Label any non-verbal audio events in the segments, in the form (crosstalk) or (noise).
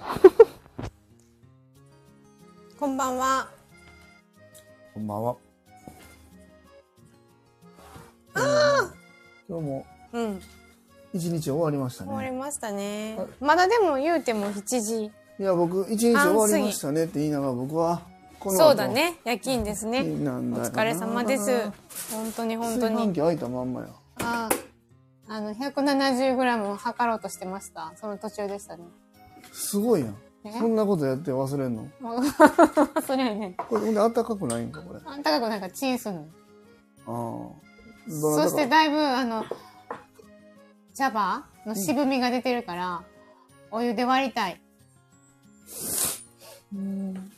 (laughs) こんばんは。こんばんは。今日もうん。一日終わりましたね。終わりましたねはい。まだでも言うても7時。いや、僕、一日終わりましたねって言いながら、僕は、そうだ。ね。夜勤ですね。お疲れ様です。本当に本当に。炊飯器開いたまんまや。ああ、あの、170g を測ろうとしてました。その途中でしたね。すごいやん。え？そんなことやって忘れんの？(laughs) それはね、これ、ほんで、暖かくないんか、これ？ああんたかくなんかチンすんの。あ。どそしてだいぶ、あの、茶葉の渋みが出てるから、お湯で割りたい。うん。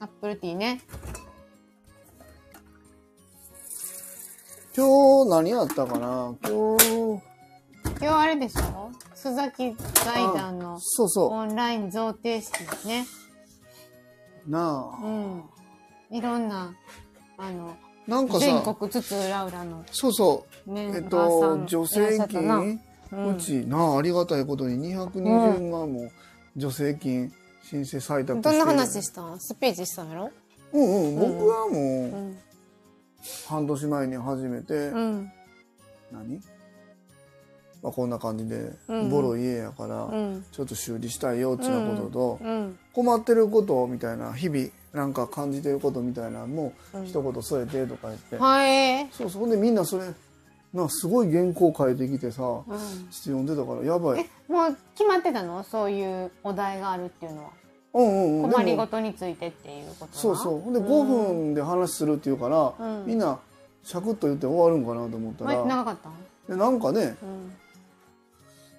アップルティーね。今日、何やったかな？今日、今日あれでしょ？須崎財団のそうそオンライン贈呈式ですね。う。なあ。うん。いろんな、あの、なんか全さ、国津々浦々のそうそう。えっと、助成金、うんうち、なあ、ありがたいことに220万も助成金申請採択してどんな話したん？スピーチしたんやろ？うんうん、僕はもう。うん半年前に始めて、うん。何？まあ、こんな感じで、うんボロ家やから、うん。ちょっと修理したいよってなことと、うん。困ってることみたいな、日々なんか感じてることみたいなのも、うん一言添えてとか言って、はい。そうそう。ほんでみんなそれ、なすごい原稿書いてきてさ、ちょっうん。と読んでたから、やばい。え、もう決まってたの？そういうお題があるっていうのは。うんうんうん。困りごとについてっていうことなそうそう。ほんでん5分で話するっていうから、うんみんな、シャクッと言って終わるんかなと思った前ら、長かった？でなんかね、うん。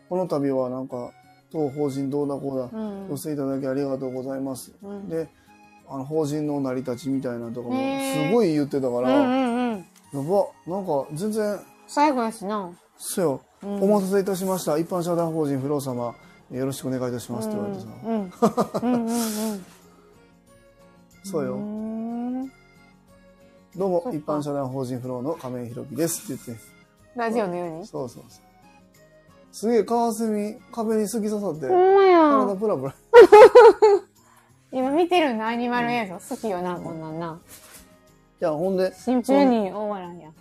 この度はなんか、当法人どうだこうだ、うん。寄せいただきありがとうございます。うんで、あの、法人の成り立ちみたいなところもすごい言ってたから、うんやうんうん。ば、なんか全然、最後やしな。そうよ、うんお待たせいたしました。一般社団法人不老様、よろしくお願いいたしますって言われてさ、うん。うん。(laughs) そうよ、んどうも一般社団法人不老の亀井弘樹ですって言って、ラジオのように。そうそうそう。すげえカワセミ壁に突き刺さって、ほんまや体。プラプラ。(laughs) 今見てるの？アニマル映像？好きよな、こんなんな。いや、ほんで、シンプルに大笑いや。うん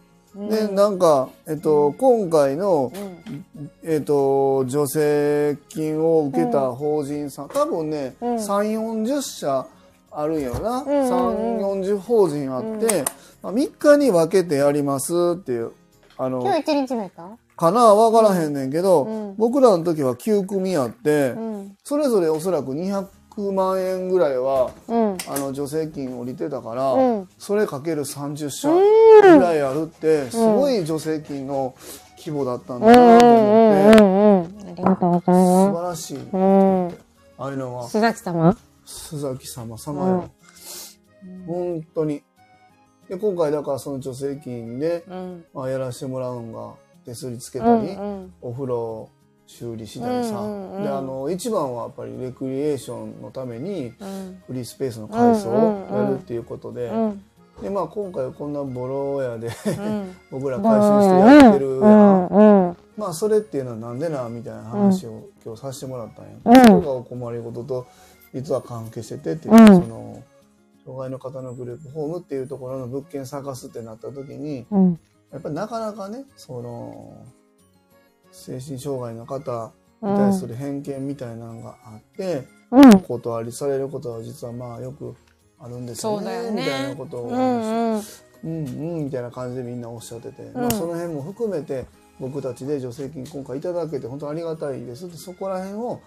で、なんか、えっと、今回の、うん。えっ、と、助成金を受けた法人さん、多分ね、うん3、40社あるんやろな。んうん3、40法人あって、まあ、3日に分けてやりますっていう、あの今、日一日目か？かなわからへんねんけど、うん僕らの時は9組あって、うん。それぞれおそらく200万円ぐらいは、うん。あの、助成金降りてたから、うんそれかける30社ぐらいあるって、すごい助成金の規模だったんだなと思って、うん。ありがとうござい素ま晴らしい。ああいうのは、須崎様？須崎様様よ。本当に。で、今回だからその助成金で、あ、やらせてもらうんが、手すりつけうたり、んうん。お風呂修理したりさ、うんうんうんで、あの、一番はやっぱりレクリエーションのために、うん。フリースペースの改装をやるっていうことで、うん。で、まあ今回こんなボロ屋でうん。(laughs) 僕ら改修してやってるやん。うん。まあそれっていうのはなんでなみたいな話を今日させてもらったんや。うんそこがお困りごとと実は関係しててっていう、うんその障害の方のグループホームっていうところの物件探すってなった時にうん。やっぱりなかなかねその精神障害の方に対する偏見みたいなのがあって、うん。お断りされることは実はまあよくあるんですよねねみたいなことを、うんうん。うんうんみたいな感じでみんなおっしゃってて、まあ、その辺も含めて僕たちで助成金今回いただけて本当ありがたいですってそこら辺を、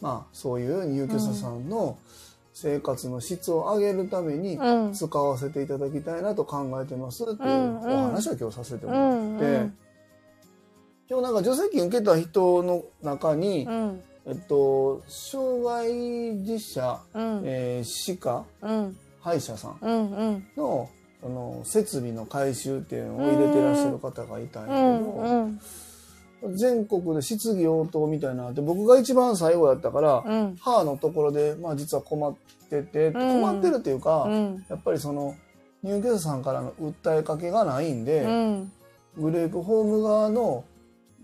まあ、そういう入居者さんの生活の質を上げるためにうん使わせていただきたいなと考えてますっていうお話は今日させてもうらって、んうん。今日なんか助成金受けた人の中に、うん。えっと、障害実者、うん。えー歯科うん。歯医者さん。のその設備の改修っていうのを入れてらっしゃる方がいたんやけど、うん。全国で質疑応答みたいなのあって僕が一番最後やったから、うん。歯のところで、まあ、実は困ってて、困ってるっていうか、うん。やっぱりその入居者さんからの訴えかけがないんで、うん。グレープホーム側の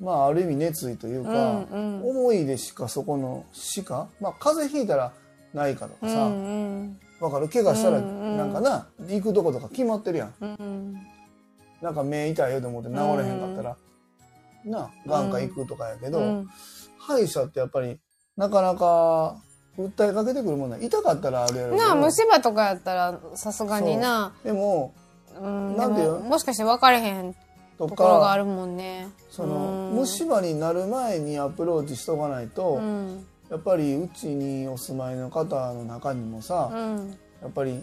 まあある意味熱意というか、うんうん思いでしかそこのしか、まあ風邪ひいたらないかとかさ、うんうんわかる？怪我したらうんうんなんかな、行くとことか決まってるやん。うんなんか目痛いよと思って治れへんかったら、なあ、眼科行くとかやけど、うん。歯医者ってやっぱりなかなか訴えかけてくるもんない。痛かったらあるやろなあ虫歯とかやったらさすがにな。でも、うんなんていうでももしかして分かれへんとところがあか、るもんね。その、うん。虫歯になる前にアプローチしとかないと、うん。やっぱりうちにお住まいの方の中にもさ、うん。やっぱり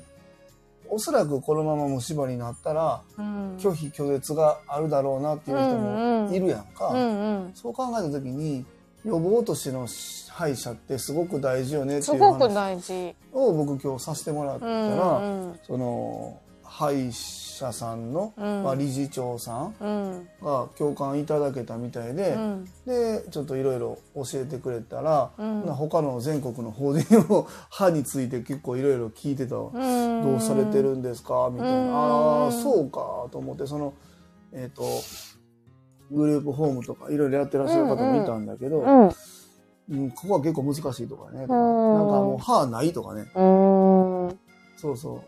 おそらくこのまま虫歯になったらうん。拒否拒絶があるだろうなっていう人もいるやんか、うんうん。そう考えた時に予防としての歯医者ってすごく大事よねっていう話大事を僕今日させてもらったら、うんうん。その歯医者さんの、うん。まあ、理事長さんうん。が共感いただけたみたいで、うん。でちょっといろいろ教えてくれたら、うん。な他の全国の法人も (laughs) 歯について結構いろいろ聞いてたどうされてるんですか？みたいな、うん。ああそうかと思ってそのえっ、とグループホームとかいろいろやってらっしゃる方もいたんだけど、うん。うんここは結構難しいとかねなんかもう歯ないとかね。うん。そうそ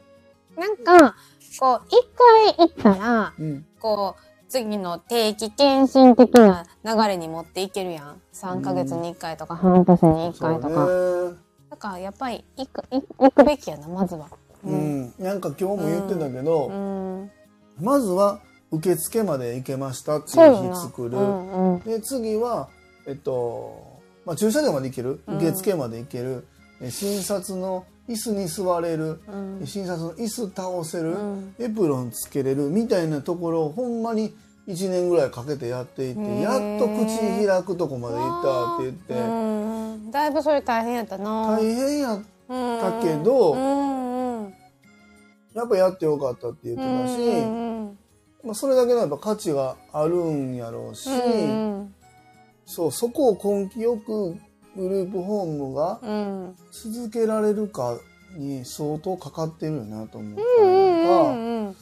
なんかこう一回行ったらう、うん、こう次の定期検診的な流れに持っていけるやん。3ヶ月に1回とか半年に1回とか、だからやっぱり行く行行くべきやなまずは。うん、なんか今日も言ってたけど、うん。まずは受付まで行けましたっていう日作る、うんうん。で次はえっと、まあ、駐車場まで行ける。うん。受付まで行ける、え診察の椅子に座れる、うん。診察の椅子倒せる、うん。エプロンつけれるみたいなところをほんまに1年ぐらいかけてやっていってやっと口開くとこまで行ったって言って、うんだいぶそれ大変やったな。大変やだけどやっぱやってよかったって言ってたし、うんまあ、それだけのやっぱ価値があるんやろうし、うん。そうそこを根気よくグループホームがうん続けられるかに相当かかってるよなと思ったうんりとか、うん。うん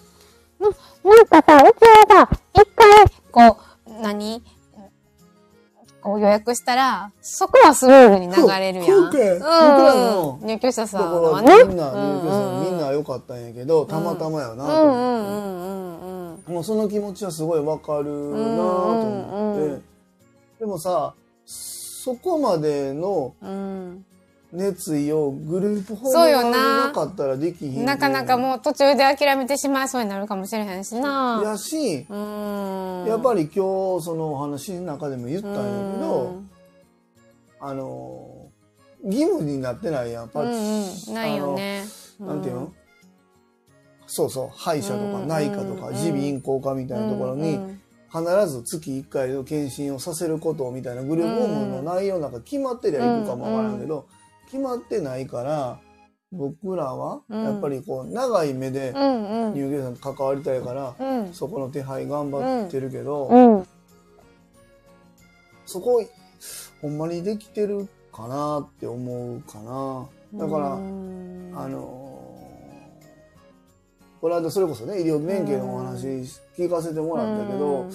なんかさ、うちはさ、一回、こう、何？こう予約したら、そこはスムーズに流れるやん。そうそうか僕らのうん。入居者さんはね。らみんな入居者さんうんみんな良かったんやけどたまたまやなと思って、その気持ちはすごいわかるなと思って、でもさそこまでのうん熱意をグループホームそうよな。かったらできひんなかなかもう途中で諦めてしまいそうになるかもしれへんしな。やし、うん。やっぱり今日そのお話の中でも言ったんやけど、うん。あの義務になってないやんパうんッうん。ないよね。なんていうの、そうそう歯医者とかうん内科とかうん耳鼻咽喉科みたいなところにうん必ず月1回の検診をさせることみたいなグループホームの内容なんか決まってりゃいくかもわからんけど、決まってないから僕らはやっぱりこう長い目でうんうん。入居者さんと関わりたいから、うん。そこの手配頑張ってるけど、うん。そこほんまにできてるかなって思うかな。だから、うんあのーこの間それこそね医療免許のお話聞かせてもらったけど、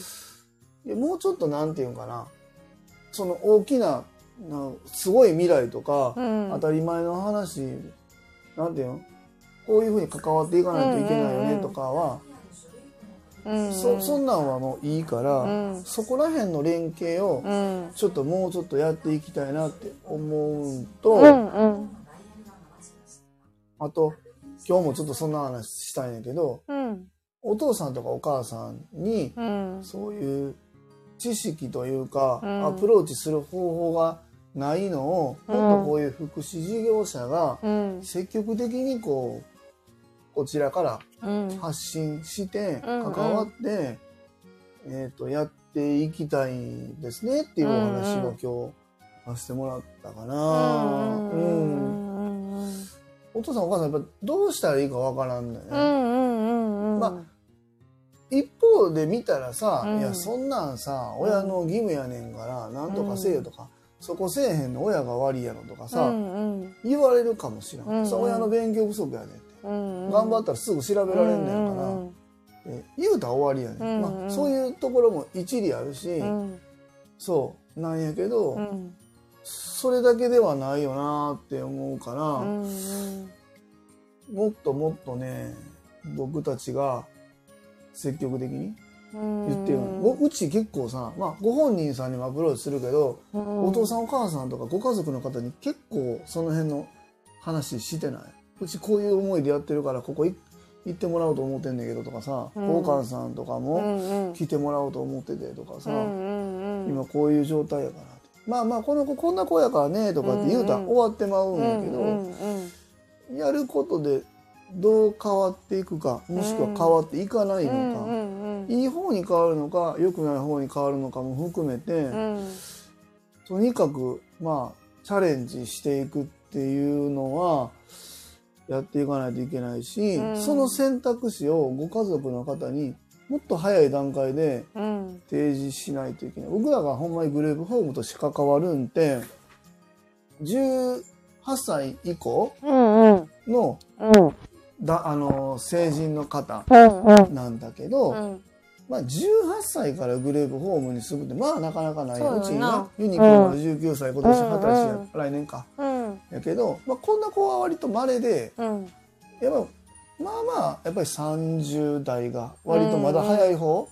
いやもうちょっとなんていうんかな。その大きななすごい未来とか、うん。当たり前の話なんていうの？こういうふうに関わっていかないといけないよねとかは、うん。そそんなんはもういいから、うん。そこら辺の連携をうん。ちょっともうちょっとやっていきたいなって思うと、うんうん。あと今日もちょっとそんな話したんやけどうん。お父さんとかお母さんにうん。そういう知識というか、うん。アプローチする方法がないのを、うん。もっとこういう福祉事業者がうん。積極的にこうこちらからうん。発信してうん関わって、えっ、とやっていきたいですねっていうお話を今日させてもらったかな。うんお父さんお母さんやっぱどうしたらいいかわからんのよね。うんうんうんま一方で見たらさ、うん。いやそんなんさ親の義務やねんからなんとかせえよとか、そこせえへんの親が悪いやろとかさ、うんうん。言われるかもしれん、うんそう親の勉強不足やねんって、うん頑張ったらすぐ調べられんねんから、うん。え言うたら終わりやねん、うんうん。まあ、そういうところも一理あるし、うん。そうなんやけど、うんそれだけではないよなって思うから、うんうん。もっともっとね僕たちが積極的にうん。言ってる、ううち結構さ、まあ、ご本人さんにもアプローチするけど、うん。お父さんお母さんとかご家族の方に結構その辺の話してない？うちこういう思いでやってるからここい行ってもらおうと思ってんだけどとかさ、うん。お母さんとかうもんうん。来てもらおうと思っててとかさ、うんうんうん。今こういう状態やからまあまあこの子こんな子やからねとかって言うたら終わってまうんやけど、やることでどう変わっていくかもしくは変わっていかないのか、いい方に変わるのか良くない方に変わるのかも含めて、うん。とにかくまあチャレンジしていくっていうのはやっていかないといけないし、うん。その選択肢をご家族の方にもっと早い段階でうん。提示しないといけない。僕らがほんまにグループホームとして関わるんって18歳以降うんうん。のうん。だあの成人の方うんなんだけど、うん。まあ、18歳からグループホームに住むってまあなかなかないそうよな。うちになユニコーンはうん19歳今年20歳や、うん来年かうん。やけど、まあ、こんな子は割と稀でうん。やっぱまあまあやっぱり30代が割とまだ早い方、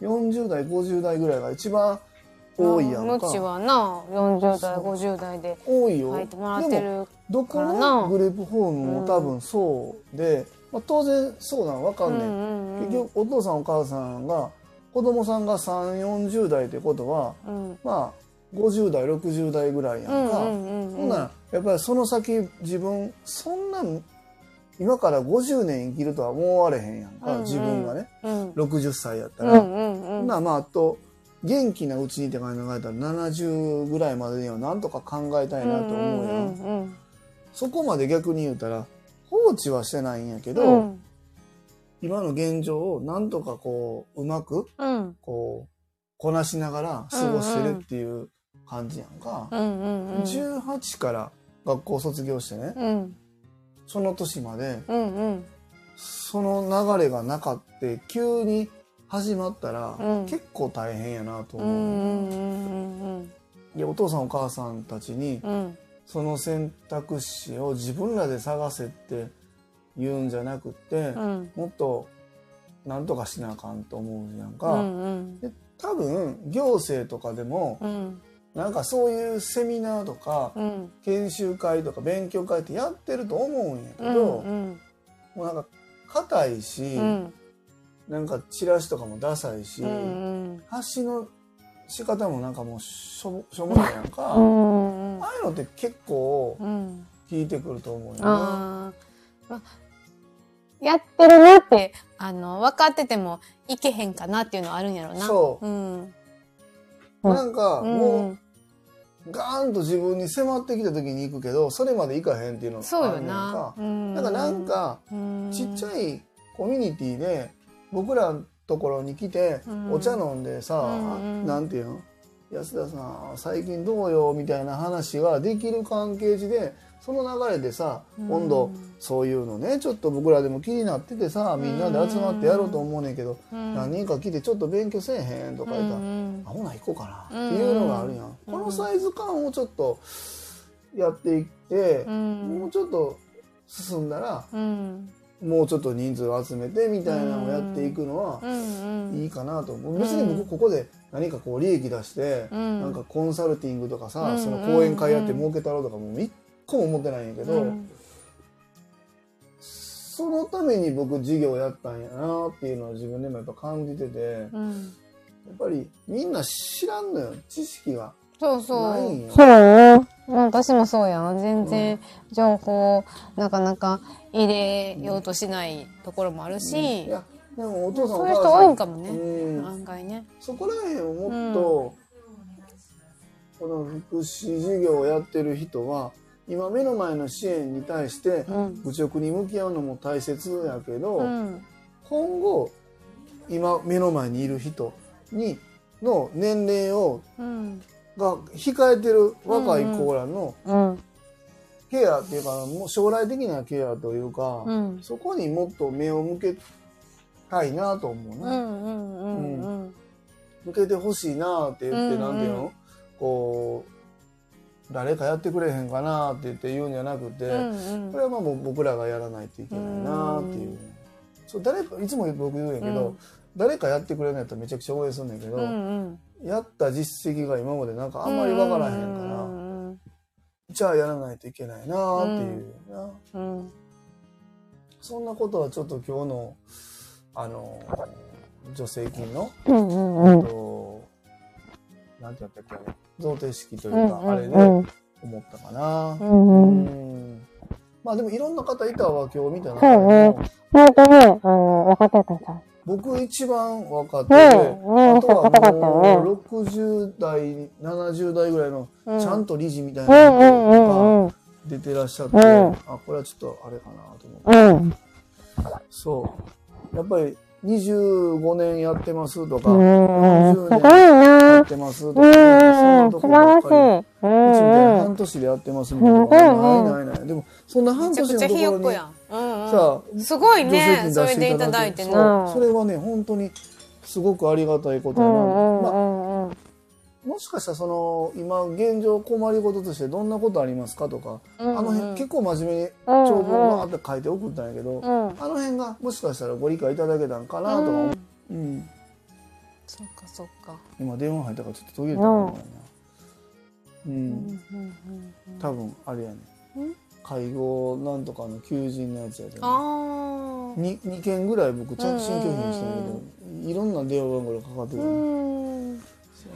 40代50代ぐらいが一番多いやんか。はな40代50代で多いよ、入ってもらってでもるどこのグループホームも多分そうで、まあ、当然そうなんわかんねん、ん結局お父さんお母さんが子供さんが3 4 0代ってことはうん。まあ50代60代ぐらいやんか、うんうんうん。ほんならやっぱりその先自分そんな今から50年生きるとは思われへんやんか、うんうん。自分がね。うん。60歳やったら。うんうんうん。ならまああと元気なうちにって考えたら70ぐらいまでにはなんとか考えたいなと思うやん。うんうんそこまで逆に言うたら放置はしてないんやけど、うん。今の現状をなんとかこううまくうん。こうこなしながら過ごしてるっていう感じやんか。うんうんうん18から学校卒業してね、うんその年までうんうん。その流れがなかって急に始まったら、うん。結構大変やなと思う、んうんうんでお父さんお母さんたちにうん。その選択肢を自分らで探せって言うんじゃなくって、うん。もっとなんとかしなあかんと思うやんうか、んうん。で多分行政とかでもうんなんかそういうセミナーとかうん。研修会とか勉強会ってやってると思うんやけうど、ん。もうなんか硬いし、うん。なんかチラシとかもダサいし、うん発信の仕方もなんかもうしょしょうもないやんか、うんうんああいうのって結構うん。効いてくると思うよな。あー。まやってるなって、あの、分かっててもいけへんかなっていうのはあるんやろな。そう。うん。うん。なんかうん。もうガーンと自分に迫ってきた時に行くけどそれまで行かへんっていうのがあるやんなか。。うん。だからなんかちっちい、ゃいコミュニティで僕らのところに来てうん。お茶飲んでさ、うんうんなんていうの？安田さん最近どうよ？みたいな話ができる関係値でその流れでさうん。今度そういうのねちょっと僕らでも気になっててさみんなで集まってやろうと思うねんけど、うん。何人か来てちょっと勉強せえへんとか言ったら、うんあほな行こうかなっていうのがあるやん、このサイズ感をちょっとやっていってう、ん。もうちょっと進んだらうん。もうちょっと人数を集めてみたいなのをやっていくのはいいかなと思う。別に僕ここで何かこう利益出して、うん。なんかコンサルティングとかさ、うんその講演会やって儲けたろうとかもう一個も思ってないんやけど、うんそのために僕事業やったんやなっていうのを自分でもやっぱ感じてて、やうんっぱりみんな知らんのよ知識が。そうそないんよう。そう？よ。私もそうやん。全然情報なかなか入れようとしないところもあるし、いやでもお父さんおそういう人多いんかもね。うん案外ね。そこら辺をもっと、この福祉事業をやってる人は今目の前の支援に対してうん。愚直に向き合うのも大切やけど、うん。今後今目の前にいる人にの年齢をうん。が控えてる若い子らのうん。ケアっていうかもう将来的なケアというか、うん。そこにもっと目を向けたいなと思うな。うん。うん。うん。うん。向けてほしいなって言って、うんうんなんていうの？こう、誰かやってくれへんかなって言って言うんじゃなくて、うんこれはまあ僕らがやらないといけないなっていう。そう誰かいつも僕言うんやけど、うん。誰かやってくれないとめちゃくちゃ応援するんだけど、うんうん。やった実績が今までなんかあんまりわからへんから、うん。じゃあやらないといけないなっていうな、うん。そんなことはちょっと今日のあの助成金の、うんうんうん。となんてやったっけあれ贈呈式というか、あれでうん思ったかな。うんまあでもいろんな方いたわ今日見た中そうね本当ね、あの、若手たさ。僕一番若手ねで、あとはもうよね。60代70代ぐらいのうんちゃんと理事みたいなんうん人うんが出てらっしゃって、うんあこれはちょっとあれかなと思って。うん。そう。やっぱり25年やってますとか、うん。す40ごい年やなっ。てますとか、うん、ね、そんなと。ううちみたいなん。半年でやってますみたいなないうんないない。でも、そんな半年のところに。さあ、すごいね。金それでいたただいてだいて、な。それはね、本当にすごくありがたいことな。んうんまあ。もしかしたらその、今現状困りごととしてどんなことありますかとか、あの辺結構真面目に長文わーって書いて送ったんやけど、うん。あの辺がもしかしたらご理解いただけたんかなとか思う。うん。そっかそっか。今電話入ったからちょっと途切れたかもしれな。う。うんん多分あれやねうん？介護なんとかの求人のやつやで、ね。ああ。2, 2件ぐらい僕着信拒否にしたけど、いろんな電話番号がかかってくうる、ん。そう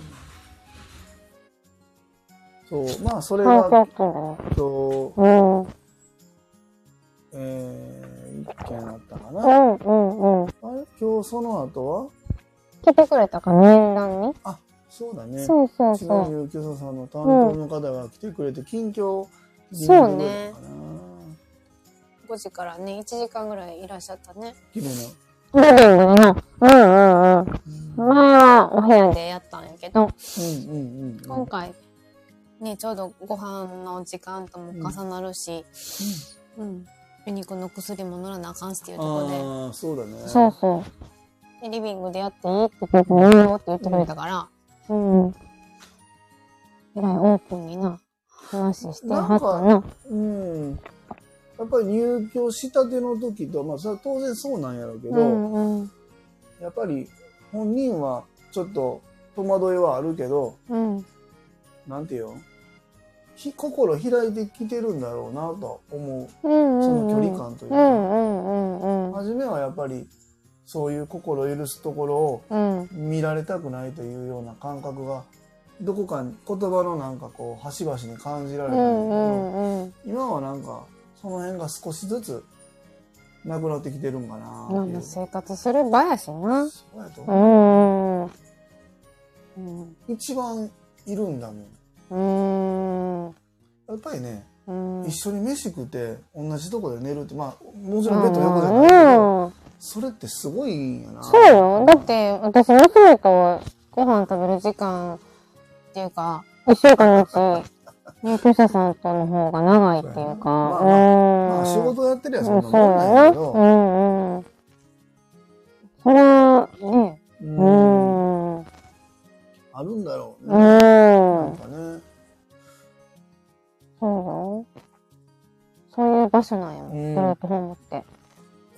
まあそれそうがそううん。えー、1件あったかな、うんうんうん。あれ？今日その後は？来てくれたか、面談に。そうだねそうそう千葉そう。入居者さんの担当の方が来てくれて近況そうねかな5時からね、1時間ぐらいいらっしゃったね。綺麗なリビングにな。うんうんうん。まあ、お部屋でやったんやけど、うんうんうんうん今回、ね、ちょうどご飯の時間とも重なるし、うん。ユニクの薬も乗らなあかんしっていうところで、ああそうだねそうそう。で、リビングでやっていいって聞いて、いいよって言ってくれたから、うん。えらいオープンにな、話してはったな。うんやっぱり入居したての時とまあそれは当然そうなんやろうけど、うんうん。やっぱり本人はちょっと戸惑いはあるけどうん。なんていうの？ひ心開いてきてるんだろうなと思ううんうん。その距離感というか、うんうんうんうん。初めはやっぱりそういう心許すところをうん。見られたくないというような感覚がどこかに言葉のなんかこう端々に感じられうたんだけど、んうんうん。今はなんかその辺が少しずつなくなってきてるんかなっていうまあ生活する場やしな。そうやとう思う、ん。うん。一番いるんだもんうん。やっぱりね、うん。一緒に飯食って同じとこで寝るってまあもちろんベッド横じゃないけど、うん。それってすごいんやなそうよ。だって、私、娘とご飯食べる時間っていうか、一週間のうち、入居者さんとの方が長いっていうか、まあうん。まあ仕事やってりゃそうんんなそうもんなんややな。けど、うんうん。それは、ね。うん。あるんだろううね、なんん。かね。そうよ。そういう場所なんよ。うん。プラットフォームって。やっ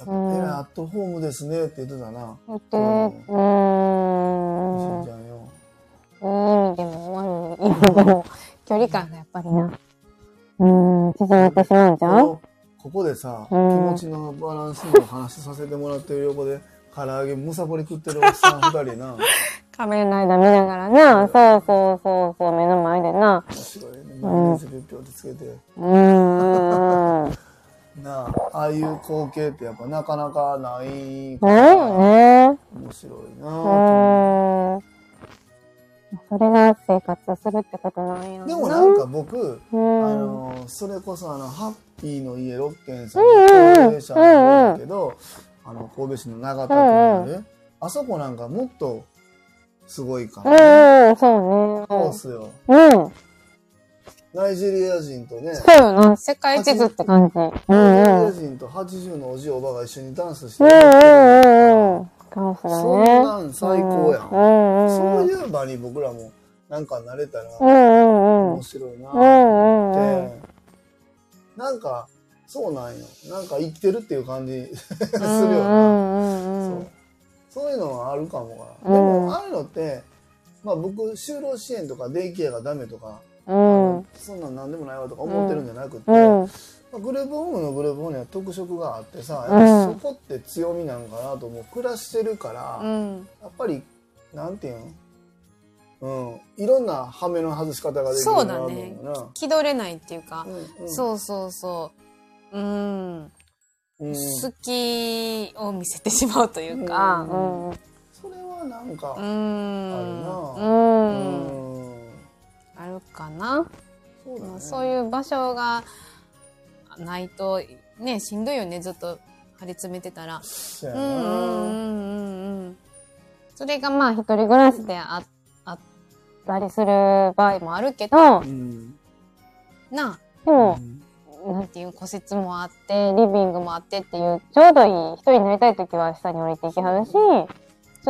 ぱえらいアットホームですねって言ってたな、言って、うん。うん。んちゃんよ。いい意味でも悪い意味でも、距離感がやっぱりな。うーん、縮まってしまうんちゃう？このここでさ、気うん。持ちのバランスの話させてもらってる横で唐揚げむさぼり食ってるおっさん二人な (laughs) 仮面ライダー見ながらな。そうそうそうそう、目の前でな。なあああいう光景ってやっぱなかなかないかないよね。面白いな。うあーん。それが生活するってことなんやでもなんか僕、うん、あのそれこそあのハッピーの家六軒さんの高齢者なんだけど、あの神戸市の長田区にある、あそこなんかもっとすごいから、ねうん、そうカオね。スようん。ナイジェリア人とねそうよな。世界地図って感じ。うんうん。ナイジェリア人と80のおじおばが一緒にダンスしてうんうんうんうん。かもしれないそんね。なん最高やん。うんうんそううん。いう場に僕らもなんか慣れたらうんうんうん。面白いなうんうんうんって、なんか、そうなんよ。なんか生きてるっていう感じ (laughs) するよな。うんうんうんうんそう。そういうのはあるかもかな。うんでも、ああいうのって、まあ僕、就労支援とかデイケアがダメとか、うん。そんなん何でもないわとか思ってるんじゃなくて、うん。まあグループホームのグループホームには特色があってさ、うんやっぱそこって強みなんかなと思う。暮らしてるから、うん。やっぱり、なんていうのうん。いろんな羽目の外し方ができるそうだね。気取れないっていうか、うんうんそうそうそう。うん。うん好きを見せてしまうというか、ううんん。うん。それはなんか、うん。うんあるかな。そうだね。そういう場所がないと、ね、しんどいよね、ずっと張り詰めてたら。そうやな。うんうんうんうんうん。それがまあ一人暮らしでああったりする場合もあるけど、うんなあ、でも、なんていう個室もあって、リビングもあってっていう、ちょうどいい、一人になりたい時は下に降りてきはるし、ち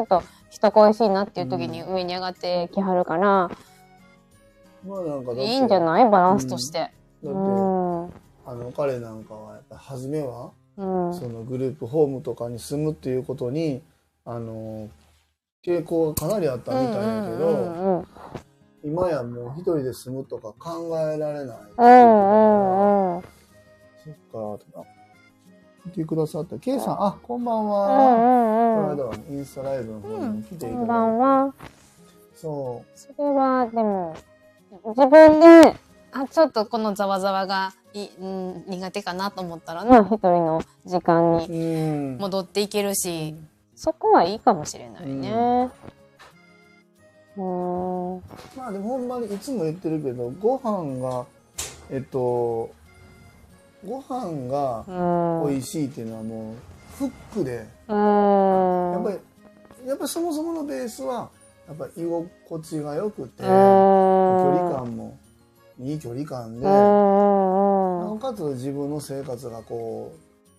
ょっと人恋しいなっていう時に上に上がってきはるから、まあなんかいいんじゃないバランスとして。だって、あの彼なんかはやっぱ初めは、うん。そのグループホームとかに住むっていうことにあの傾向がかなりあったみたいやけど、今やもう一人で住むとか考えられないうんうんうん。そっかあ見てくださった K さんあこんばんうは、んうんうん。この間はインスタライブの方にも来ていただいて、こんばんは。そそれは、でも、自分で、あ、ちょっとこのざわざわがい、うん、苦手かなと思ったらな、一人の時間うにうん戻っていけるし、そこはいいかもしれないね。うん。うん。まあでもほんまにいつも言ってるけどご飯がえっとご飯が美味しいっていうのはもうフックでうん。やっぱりやっぱりそもそものベースはやっぱり居心地が良くて距うん。離感もいい距離感でうな。おかつ自分の生活がこ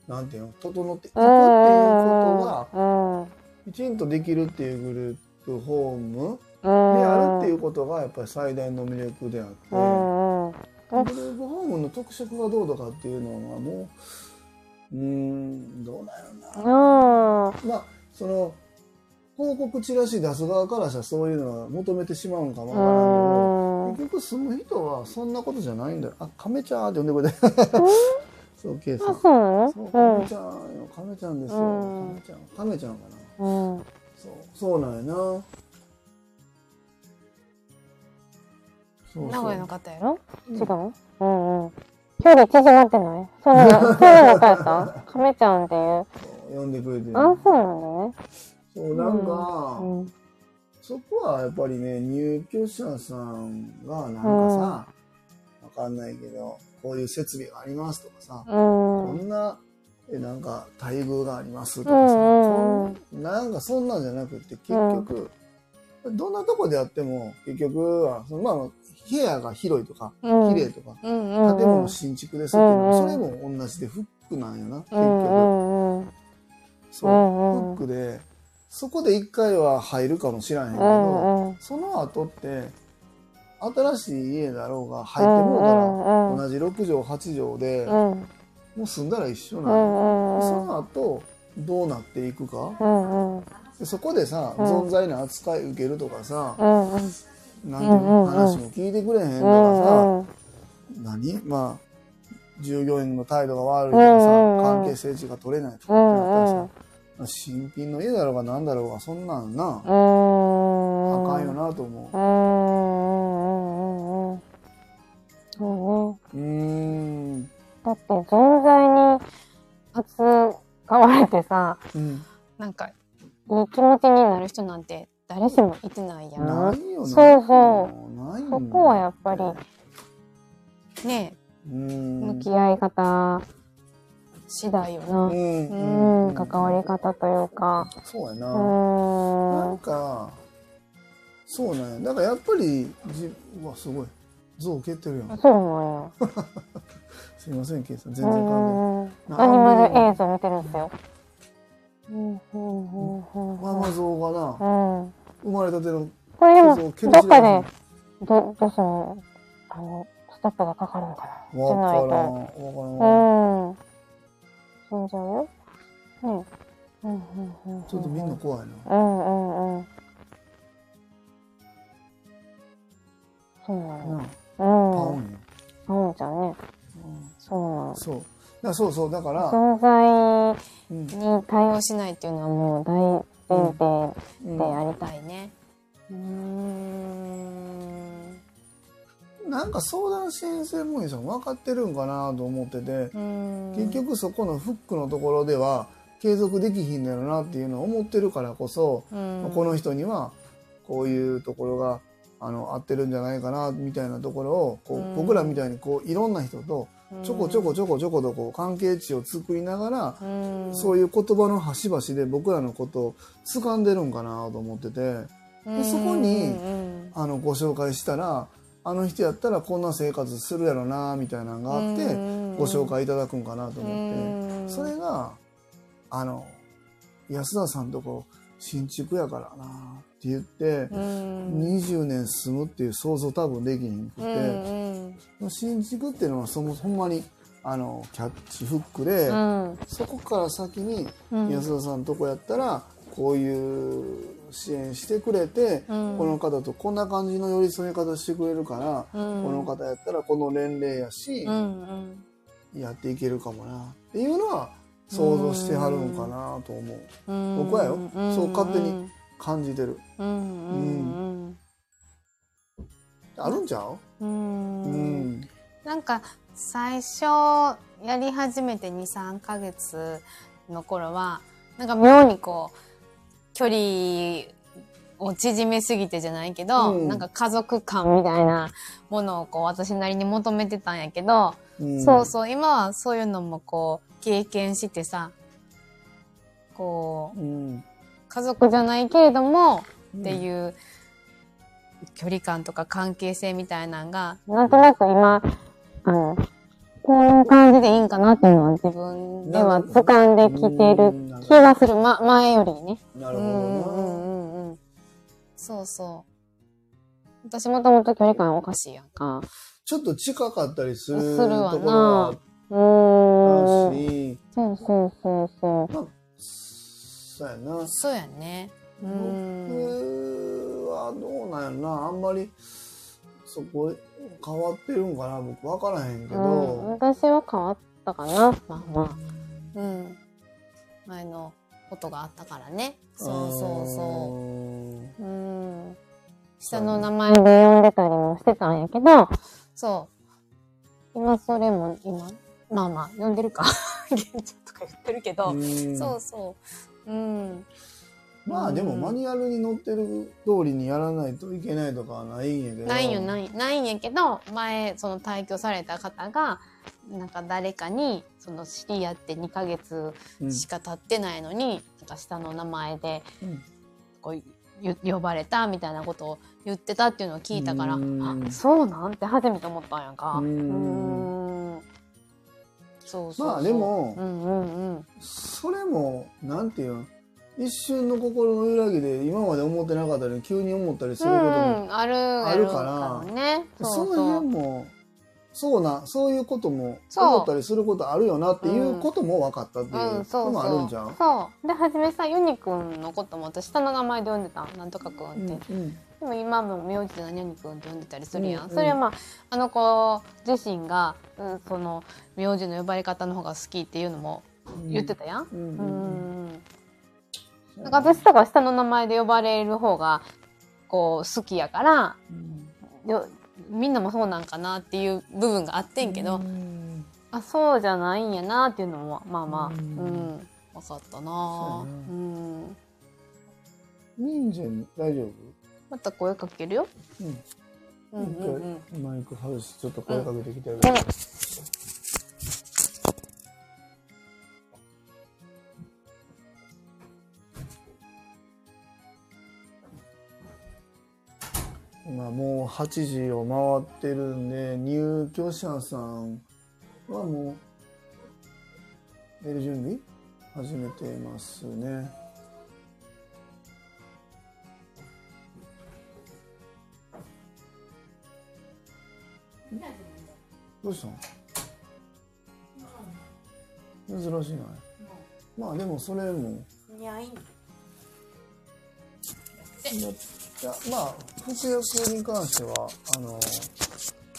うなんていうの整っていくっていうことがうん。きちんとできるっていうグループホームでであるっていうことがやっぱり最大の魅力であって。グループホームの特色がどうとかっていうのはもううーんどうなんやろな。うん。まあその広告チラシ出す側からしたらそういうのは求めてしまうんかもわからんけど結局住む人はそんなことじゃないんだよ。あ亀ちゃんって呼んでくれて。そうケイさあ、んそう亀ちゃんよ亀ちゃんですよ。うん。亀ちゃん亀ちゃんかな。うん。うん。そうそうなんやなそう名古屋の方やろ？うん。違う？うんうん。距離縮まってない？そんな、そういう仲やった？(laughs) 亀ちゃんっていう。そう呼んでくれてあ、そうなんだね。そうなんか、うん。そこはやっぱりね、入居者さんがなんかさ、わかんないけど、こういう設備がありますとかさ、うん。こんな、えなんか待遇がありますとかさ、うんうんうん。そんなんかそんなんじゃなくて、結局、どんなとこであっても、結局は、そのまあ、部屋が広いとか、うん。綺麗とか、うんうん。建物新築ですっていうのは、うんうんそれも同じでフックなんよな、結局。うんうんうん。そう、うんうんフックで、そこで一回は入るかもしらへんけうど、んうん。その後って、新しい家だろうが入ってもうたら、うんうん同じ6畳、8畳で、うん。もう住んだら一緒うなの。んうん。その後、どうなっていくか。そこでさ、うん存在な扱い受けるとかさ、うんうん。なんていうの、うんうん話も聞いてくれへんとかさ、うんうん。何？まあ、従業員の態度が悪いとかさ、うんうん関係性値が取れないとかってなったらさ、新品の家だろうが何だろうが、そんなんな、うん。あかんよなと思う。うんうんうんうん。そうね。うーん。だって存在に扱われてさ、うん。なんか、いい気持ちになる人なんて誰しもいてないやん。ないよな。そうそうそこはやっぱり、ね。向き合い方次第よな。う。うんん、関わり方というか。うそうやな。なんん。か、そうなんや。だからやっぱり、じうわ、すごい。象蹴ってるやん。そうなんや。(laughs) すいません、ケイさん。全う然関。係ない。アニマル映像見てるんですよ。うんうんうんママ像がな、うん。生まれたてのこれでも、どっかで、わど、どうする？のあの、ストップがかかるのかな？からん。わからん。うん。死んじゃうよ？ねうんうんうんうん。ちょっとみんな怖いな。うんうんうん。そうなの。うん。うん。パオンよ。パオンちゃんね。うんそうなの。そう。だそうそう。だから、存在うんに対応しないっていうのはもう大前提うんでやりたいね。うーん。なんか相談支援専門医さん分かってるんかなと思ってて、結局そこのフックのところでは継続できひんのやろなっていうのを思ってるからこそ、うん、この人にはこういうところがあの合ってるんじゃないかなみたいなところをこう、うん僕らみたいにこういろんな人とちょこちょこちょこちょことこう関係値を作りながら、うん、そういう言葉の端々で僕らのことを掴んでるんかなと思ってて。うん。そこにうんあのご紹介したらあの人やったらこんな生活するやろなみたいなのがあってうん。ご紹介いただくんかなと思うん。ってそれがあの安田さんとこ新築やからなって言ってうん。20年住むっていう想像多分できひんくうてん新築っていうのはそもほんまにあのキャッチフックでうん。そこから先にうん。安田さんとこやったらこういう支援してくれて、うん。この方とこんな感じの寄り添い方してくれるから、うん。この方やったらこの年齢やし、うんやっていけるかもな。っていうのは想像してはるんかなと思ううん僕はよんそう勝手に感じてるうんうんあるんちゃううん。なんか最初やり始めて23ヶ月の頃はなんか妙にこう距離を縮めすぎてじゃないけど、うん。なんか家族感みたいなものをこう私なりに求めてたんやけど、うん。そうそう今はそういうのもこう経験してさこううん。家族じゃないけれどもうんっていう距離感とか関係性みたいなんが、なんとなく今、あの、こういう感じでいいんかなっていうのは自分では掴んできてる気がする。ま、前よりね。なるほどな、うんうんうんうん。そうそう。私もともと距離感おかしいやんか。ちょっと近かったりするするわなうーん。そうそうそうそう。まあそうやなそうやね。うん。僕はどうなんやろなあんまりそこ変わってるんかな僕分からへんけど、うん、私は変わったかな。まあまあ。うん。前のことがあったからね。そうそうそう。うん。下の名前で呼んでたりもしてたんやけど、そう。今それも今、まあまあ、呼んでるか。(laughs) (laughs) 現状とか言ってるけど、うんそうそう。うん。まあでもうんマニュアルに載ってる通りにやらないといけないとかはないんやけど。ないよ、ない、ないんやけど、前、その退去された方が、なんか誰かに、その知り合って2ヶ月うんしか経ってないのに、なんか下の名前で、うん。こう、ゆ呼ばれたみたいなことを言ってたっていうのを聞いたから、うん。あ、そうなんって初めて思ったんやんか。ううん。そうそう。まあでもうんうんうん。それもなんていうの一瞬の心の揺らぎで今まで思ってなかったのに急に思ったりすることも、うん、あるから。その辺もそうなそういうことも思ったりすることあるよなっていうことも分かったっていうのもあるんじゃん。そう。で初めさユニくんのことも私下の名前で呼んでたなんとかくんって、うんでも今も名字で何々くんって呼んでたりするやん、うんそれはまああの子自身が、うんその名字の呼ばれ方の方が好きっていうのも言ってたやん。うんううん。んなんか私とか下の名前で呼ばれる方がこう好きやからよみんなもそうなんかなっていう部分があってんけど、うん。あそうじゃないんやなっていうのもまあまあ、ううん。ん分かったなそうん。忍者に大丈夫？また声かけるよ。うん。うんうんうん。マイク外してちょっと声かけてきてる、うん今もう8時を回ってるんで入居者さんはもう寝る準備始めてますね。どうしたの？珍しいない。まあでもそれも。にゃいん。いやまあ服薬に関してはあの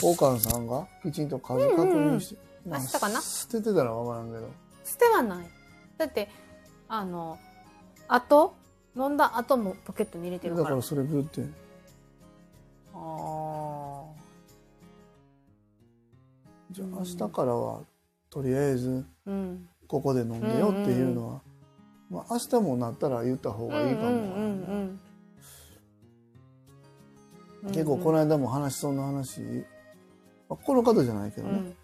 王冠さんがきちんと数確認して、まあ明日かな？捨ててたらわからんけど捨てはない。だって、あの、後？飲んだ後もポケットに入れてるから。だからそれグってああ。じゃあ明日からはとりあえずうん。ここで飲んでよっていうのは、まあ明日もなったら言った方がいいかもわからんな、うんうんうん、結構この間も話しそうな話、まあ、この方じゃないけどね、うん。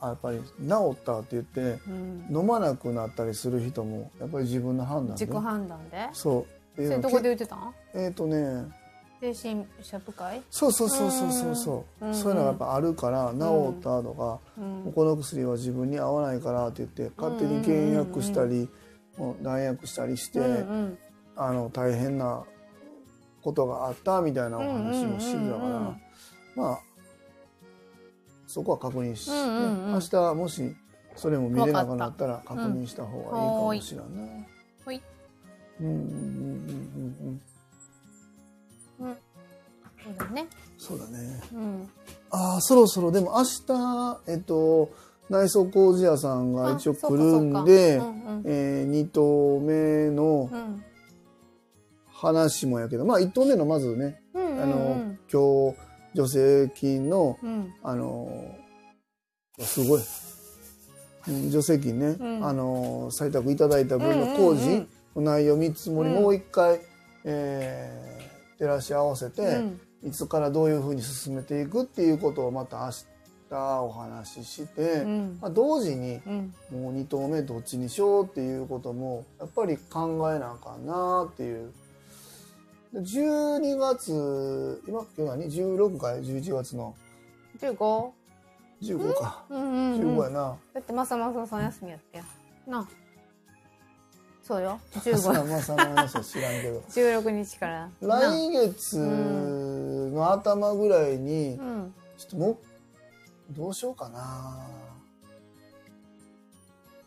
あやっぱり治ったって言ってうん、飲まなくなったりする人もやっぱり自分の判断で。自己判断で？そう。それどこで言ってた？んえっ、とね。精神者部会そうそうそうそうそうそう。うん。そういうのがやっぱあるから治ったとか、うん。この薬は自分に合わないからって言って勝手に契約したり、もう断薬したりして、うんうん。あの大変なことがあったみたいなお話もしてたから、まあそこは確認し、うんうんうん。ね明日もしそれも見れなくなったら確認した方がいいかもしれんな。ほい。うんうんうんうんうん。うん。そうだね。そうだね。うん。ああそろそろでも明日えっと内装工事屋さんが一応来るんで、うんうん。えー、2棟目のうん話もやけど、まあ1棟目のまずね、うんうんあの今日助成金のうん。あのすごい。うん助成金ね、うん。あの採択いただいた分の工事の内容見積もりうん。もう一回、えー照らし合わせて、うん。いつからどういうふうに進めていくっていうことをまた明日お話しして、うん。まあ、同時にうん。もう2投目どっちにしようっていうこともやっぱり考えなあかんなっていう。で12月今今日何16かい？11月の。15? 15か、うん？うんうん15やな。だってまさまささん休みやってや。なあ。そうよ。さ15まさの話は知らんけど。(laughs) 16日から。な来月の頭ぐらいにうん。ちょっともうどうしようかな。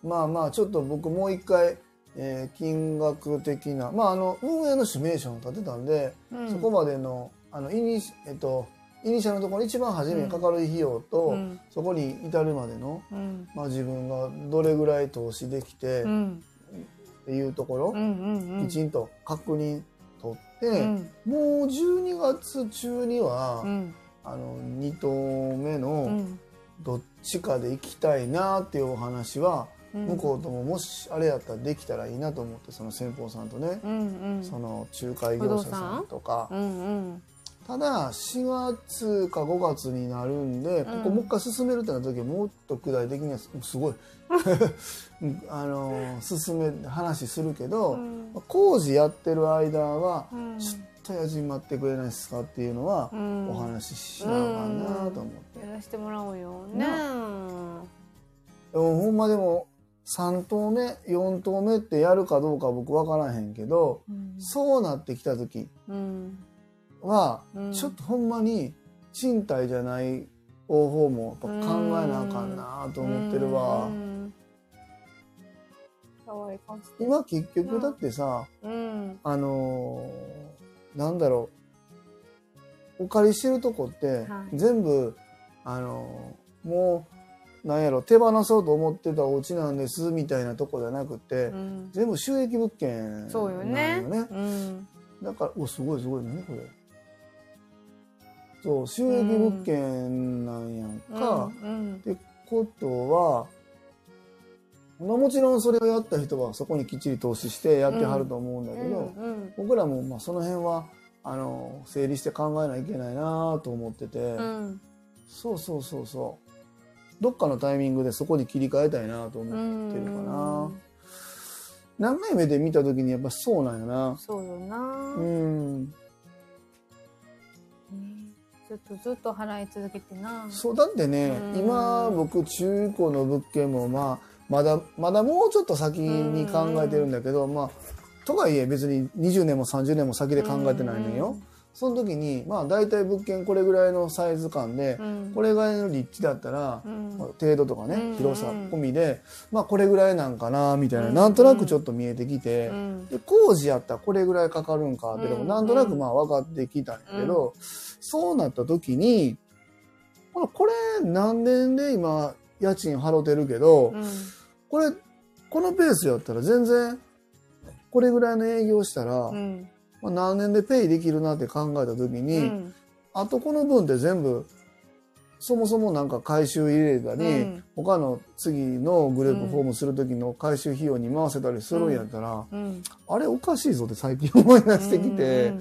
まあまあちょっと僕もう一回、えー金額的なまああの運営のシミュレーションを立てたんで、うん。そこまでのあのイニシ,、えっと、イニシャルのところ一番初めにかかる費用と、うん。そこに至るまでの、うん。まあ、自分がどれぐらい投資できてっうん。ていうところ、うんうんうん。きちんと確認取って、うん。もう12月中には、うん。あの2投目うのん。どっちかで行きたいなっていうお話は、うん向こうとももしあれやったらできたらいいなと思ってその先方さんとね、うんうん。その仲介業者さんとか。ただ4月か5月になるんで、ここもう一回進めるってなった時はもっと具体的にはすすごいうん (laughs) あの進め話するけど、うん。工事やってる間は、うん。ちょっとやじまってくれないですかっていうのは、うん。お話ししなあかんなと思って。やらせてもらおうよ。ねでもほんまでも3投目4投目ってやるかどうか僕分からへんけど、うん。そうなってきた時うん。は、うん。ちょっとほんまに賃貸じゃない方法もやっぱ考えなあかんなと思ってるわ。今結局だってさ、うん。あのーなんだろう。お借りしてるとこってはい。全部、あのーもうなんやろ手放そうと思ってたお家なんですみたいなとこじゃなくて、うん。全部収益物件そうよなんねよね。うん。だからおすごいすごい何これ。そう収益物件なんやんか、うん。ってことはまあもちろんそれをやった人はそこにきっちり投資してやってはると思うんだけど、うん。僕らもまあその辺はあの整理して考えないといけないなと思ってて、うん。そうそうそうそうどっかのタイミングでそこに切り替えたいなと思ってるかな、何回目で見た時にやっぱそうなんよな。そうよな。うん。ね。ずっとずっと払い続けてな。そうだってね、うん。今僕中古の物件もまあまだまだもうちょっと先に考えてるんだけど、まあとはいえ別に20年も30年も先で考えてないのよ。その時にまあ大体物件これぐらいのサイズ感で、これぐらいの立地だったら、程度とかね、広さ込みで、まあこれぐらいなんかなみたいな、なんとなくちょっと見えてきて、で工事やったらこれぐらいかかるんかっていうのもなんとなくまあ分かってきたんやけど、そうなった時にこれ何年で今家賃払ってるけど、これこのペースやったら全然これぐらいの営業したら、まあ、何年でペイできるなって考えた時に、うん、あとこの分って全部そもそもなんか回収入れたり、うん、他の次のグループフォームする時の回収費用に回せたりするんやったら、うん、あれおかしいぞって最近思い出してきて、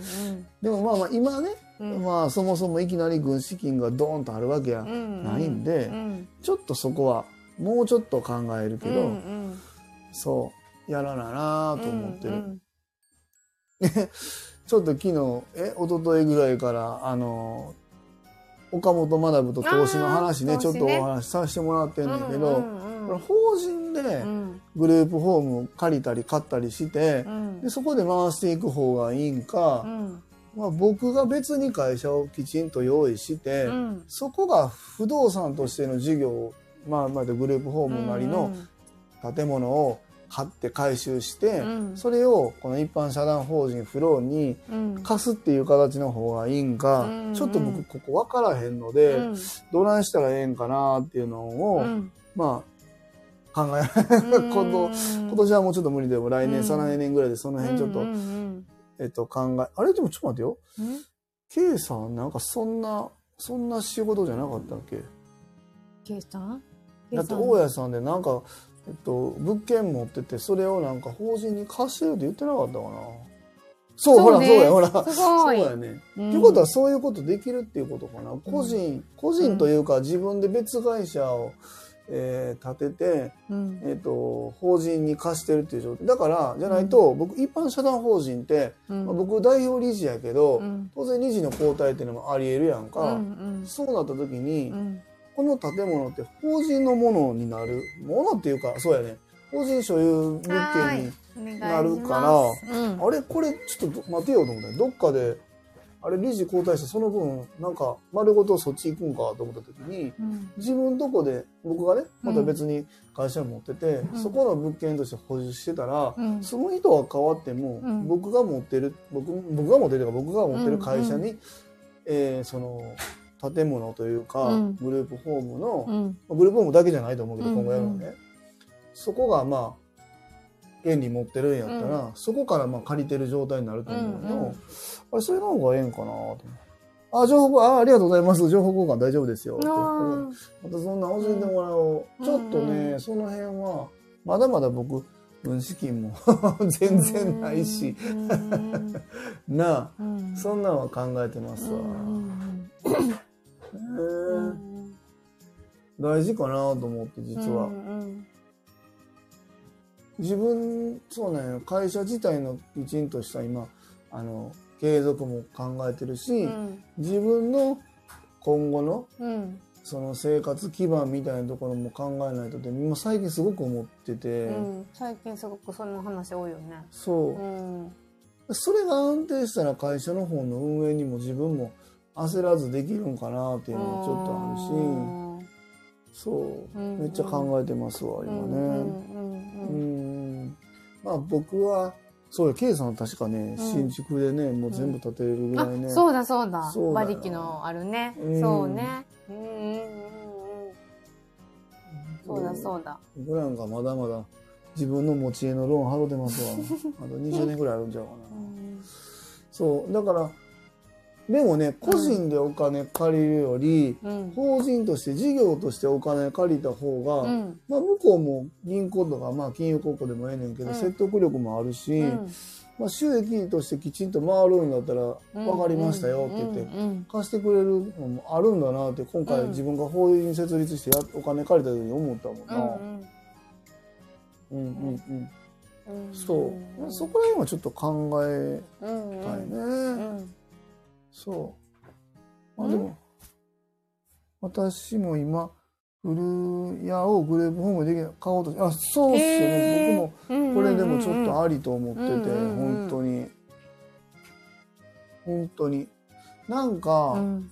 でもまあまあ今ね、まあそもそもいきなり軍資金がドーンとあるわけやないんで、ちょっとそこはもうちょっと考えるけど、そうやらななと思ってる。ちょっと昨日、え、一昨日ぐらいから、あの、岡本学と投資の話ね、ちょっとお話しさせてもらってんだけど、法人でグループホーム借りたり買ったりして、うん、でそこで回していく方がいいんか、うん、まあ、僕が別に会社をきちんと用意して、うん、そこが不動産としての事業まあ、まあ、グループホームなりの建物を買って回収して、うん、それをこの一般社団法人フローに貸すっていう形の方がいいんか、うん、ちょっと僕ここ分からへんので、うん、どないしたらええんかなっていうのを、まあ考え、(laughs) 今度、今年はもうちょっと無理でも来年、再来年ぐらいでその辺ちょっと、えっと考え、あれでもちょっと待ってよ。K さんなんかそんな、そんな仕事じゃなかったっけ ?K さん？だって大家さんでなんかえっと、物件持ってて、それをなんか法人に貸してるって言ってなかったかな。そう、ほら、そうや、ほら。そうやね。と、うん、いうことは、そういうことできるっていうことかな。個人、うん、個人というか、自分で別会社を、えー、立てて、うん、えっ、ー、と、法人に貸してるっていう状態。だから、じゃないと、僕、一般社団法人って、まあ、僕、代表理事やけど、当然理事の交代っていうのもあり得るやんか。そうなった時に、この建物って法人のものになるものっていうかそうやね。法人所有物件になるから、うん、あれこれちょっと待てよと思ってどっかであれ理事交代してその分なんか丸ごとそっち行くんかと思った時に、うん、自分とこで僕がねまた別に会社持ってて、うん、そこの物件として保持してたら、うん、その人は変わっても、僕が持ってる僕僕が持ってるか僕が持ってる会社に、うんうん、えー、その建物というか、うん、グループホームの、うん、グループホームだけじゃないと思うけど、今後やるのね、そこがまあ権利持ってるんやったら、そこからまあ借りてる状態になると思うけど、うんうん、あれそれの方がええんかなとあ、情報、あ、ありがとうございます。情報交換大丈夫ですよ。またそんな教えてもらおう。ちょっとね、その辺は、まだまだ僕、分資金も (laughs) 全然ないし。(laughs) なあ、そんなんは考えてますわ。大事かなと思って実は、うんうん、自分そうね会社自体のきちんとした今あの継続も考えてるし、うん、自分の今後の、うん、その生活基盤みたいなところも考えないとって今最近すごく思ってて、うん、最近すごくその話多いよね。そう、それが安定したら会社の方の運営にも自分も焦らずできるんかなっていうのはちょっとあるしそう、めっちゃ考えてますわ今ね。うんまあ僕はそうや K さん確かね、新築でねもう全部建てれるぐらいね、そうだそうだ。馬力のあるね、そうね。うんうんうんそう。だそうだ。僕なんかまだまだ自分の持ち家のローン払ってますわ。(laughs) あと20年ぐらいあるんちゃうかな、そうだからでもね個人でお金借りるより、うん、法人として事業としてお金借りた方が、うん、まあ、向こうも銀行とか、まあ、金融高校でもええねんけど、うん、説得力もあるし、まあ、収益としてきちんと回るんだったら「分かりましたよ」って言って貸してくれるのもあるんだなって今回自分が法人設立してやお金借りた時に思ったもんな。うんうん。うんそう、そこら辺はちょっと考えたいね。そう。まあでも、私も今、古屋をグレープホームで買おうとしあそうっすよね。僕もこれでもちょっとありと思ってて、本当に本当になんか、うん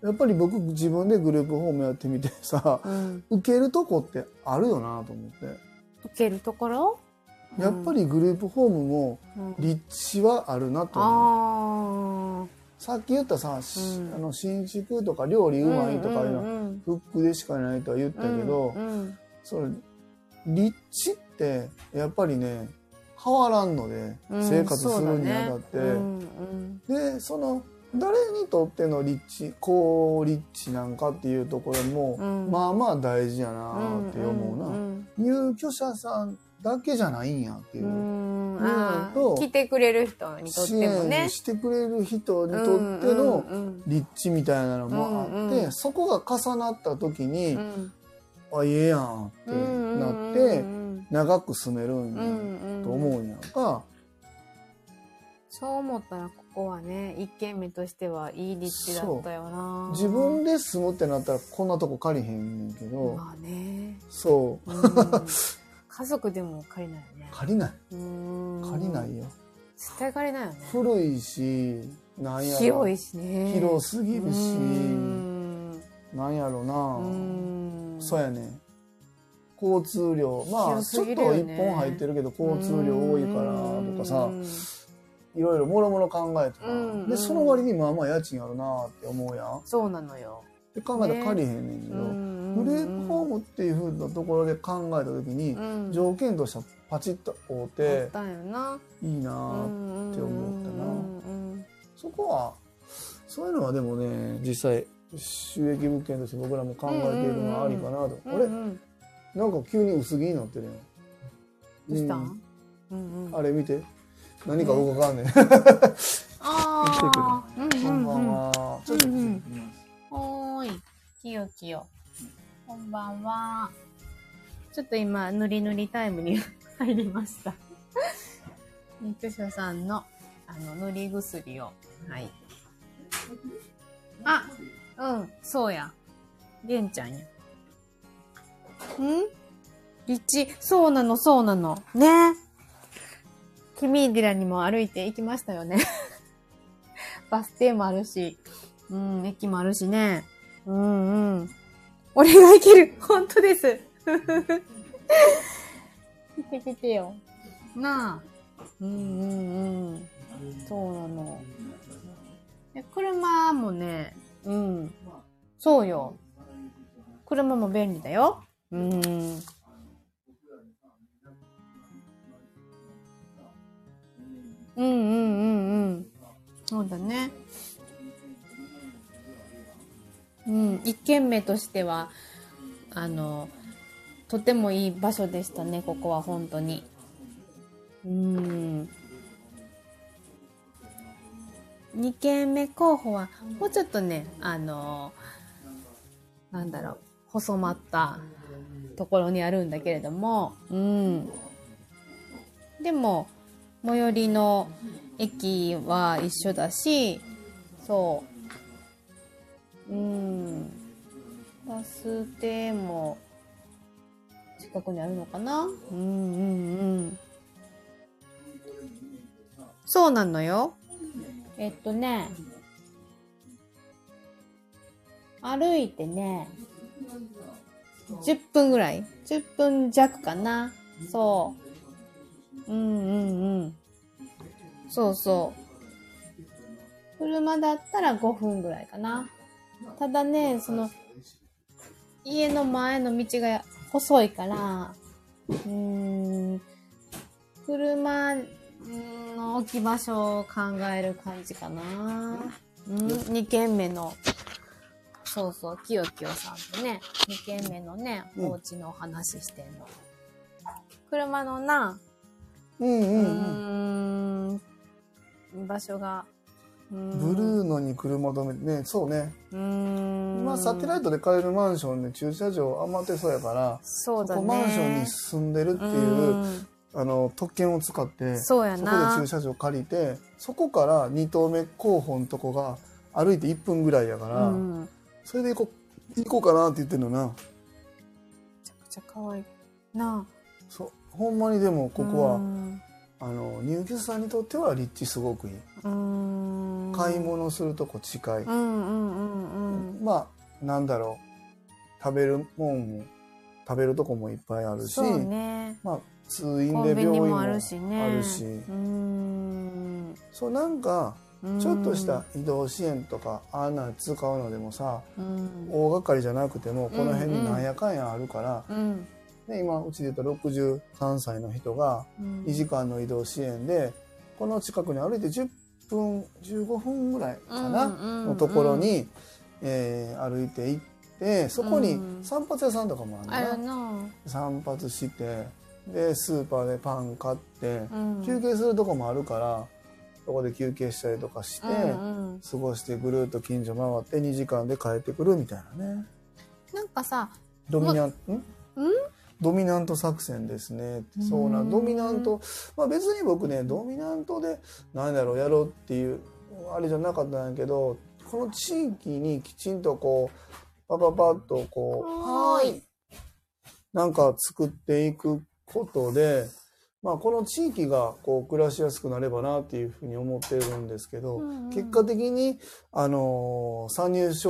やっぱり僕自分でグループホームやってみてさうん。受けるとこってあるよなと思って受けるところやっぱりグループホームもうん。立地はあるなと思う。あさっき言ったさ、しうん。あの新築とか料理あうまいとかいうのはんフックでしかないとは言ったけど、うんうんそれ立地ってやっぱりね変わらんので、うん生活するにあたって、そうだね。うんでその誰にとっての立地高立地なんかっていうところも、うん。まあまあ大事やうんなって思うな、ん。入居者さんだけじゃないんやっていう。う、ん。うんあとー来てくれる人にとって支もね。援してくれる人にとってのうん立地みたいなのもあって、うんうん。そこが重なった時に、うん。あええやんってうんなって、うん。長く住めるんや、うんと思うんやんか。そう思ったらここはね一軒目としてはいい立地だったよな。自分で住むってなったらこんなとこ借りへんねんけど、まあね、そう。うん (laughs) 家族でも借りないよね。借りない。うん。借りないよ。絶対借りないよね。古いしなんやろ。広いしね。広すぎるし。うん。なんやろな、うん。そうやね。交通量。まあ広ちょっと一本入ってるけど交通量多いからとかさ。うん。いろいろもろもろ考えてな、うんでその割にまあまあ家賃あるなって思うやん。そうなのよ。で考えたら借りへんねんけど、ググレープホームっていうふうなところで考えた時に、ム条件としてはパチッと合うあていいなぁって思ったな。なそこはそういうのはでもね実際収益物件として僕らも考えているのはありかなと、あれなんか急に薄着になってるやん。どうしたうんん。うんうん。あれ見て。何か動かんねん、こんばんは。ちょっと今、塗り塗りタイムに (laughs) 入りました。肉所さんの、あの、塗り薬を。はい。あ、うん、そうや。げんちゃんや。ん？立地、そうなの、そうなの。ね。君寺にも歩いて行きましたよね。(laughs) バス停もあるし。うん、駅もあるしね。うんうん。俺が行ける本当です来て来てよ。なあ。うんうんうん。そうなの。車もね、うん。そうよ。車も便利だよ。うん。うんうんうんうん。そうだね。うん、一軒目としては、あの、とてもいい場所でしたね、ここは本当に。うん。二軒目候補は、もうちょっとね、あの、なんだろう、細まったところにあるんだけれども、うん。でも、最寄りの駅は一緒だし、そう。うん。バス停も近くにあるのかな？うんうんうん。そうなのよ。えっとね、歩いてね、10分ぐらい ?10 分弱かなそう。うんうんうん。そうそう。車だったら5分ぐらいかな。ただね、その、家の前の道が細いから、うーん、車の置き場所を考える感じかな。うん、2軒目の、そうそう、きよきよさんとね、2軒目のね、うんお家のお話してんの。車のな、うんううんうんーん、場所が、ブルーノに車止めてねそうねうーん今サテライトで買えるマンションで駐車場余ってそうやからそうだね。マンションに住んでるっていうあの特権を使ってそこな。で駐車場借りてそこから2棟目候補のとこが歩いて1分ぐらいやから、うん、それで行こ行こうかなって言ってんのな。めちゃくちゃ可愛いなそう。ほんまにでもあここは、うんあの、入居者さんにとっては立地すごくいい。うん。買い物するとこ近い。うんうんうんうんまあ、なんだろう。食べるもんも、食べるとこもいっぱいあるし、ね。まあ、通院で病院もあるしね。るし。うん。そうなんか、ちょっとした移動支援とか、ああんなん使うのでもさ、うん。大掛かりじゃなくても、この辺にうんうんなんやかんやあるから、うんね、今、うちで言った63歳の人が、うん。2時間の移動支援で、この近くに歩いて10分、15分ぐらいかな、のところに、えー歩いて行って、そこにうん。散髪屋さんとかもああるな。るな。散髪して、で、スーパーでパン買って、うん。休憩するとこもあるから、そこで休憩したりとかして、過ごしてぐるっと近所回って2時間で帰ってくるみたいなね。なんかさドミナント、ん？ん？ドミナント作戦ですね。そうな、うんドミナント、まあ別に僕ね、ドミナントで、なんだろう、やろうっていう、あれじゃなかったんやけど、この地域にきちんとこう、パパパッとこう、はーい。なんか作っていくことで、まあこの地域がこう暮らしやすくなればなっていうふうに思ってるんですけど、結果的に、あのー参入障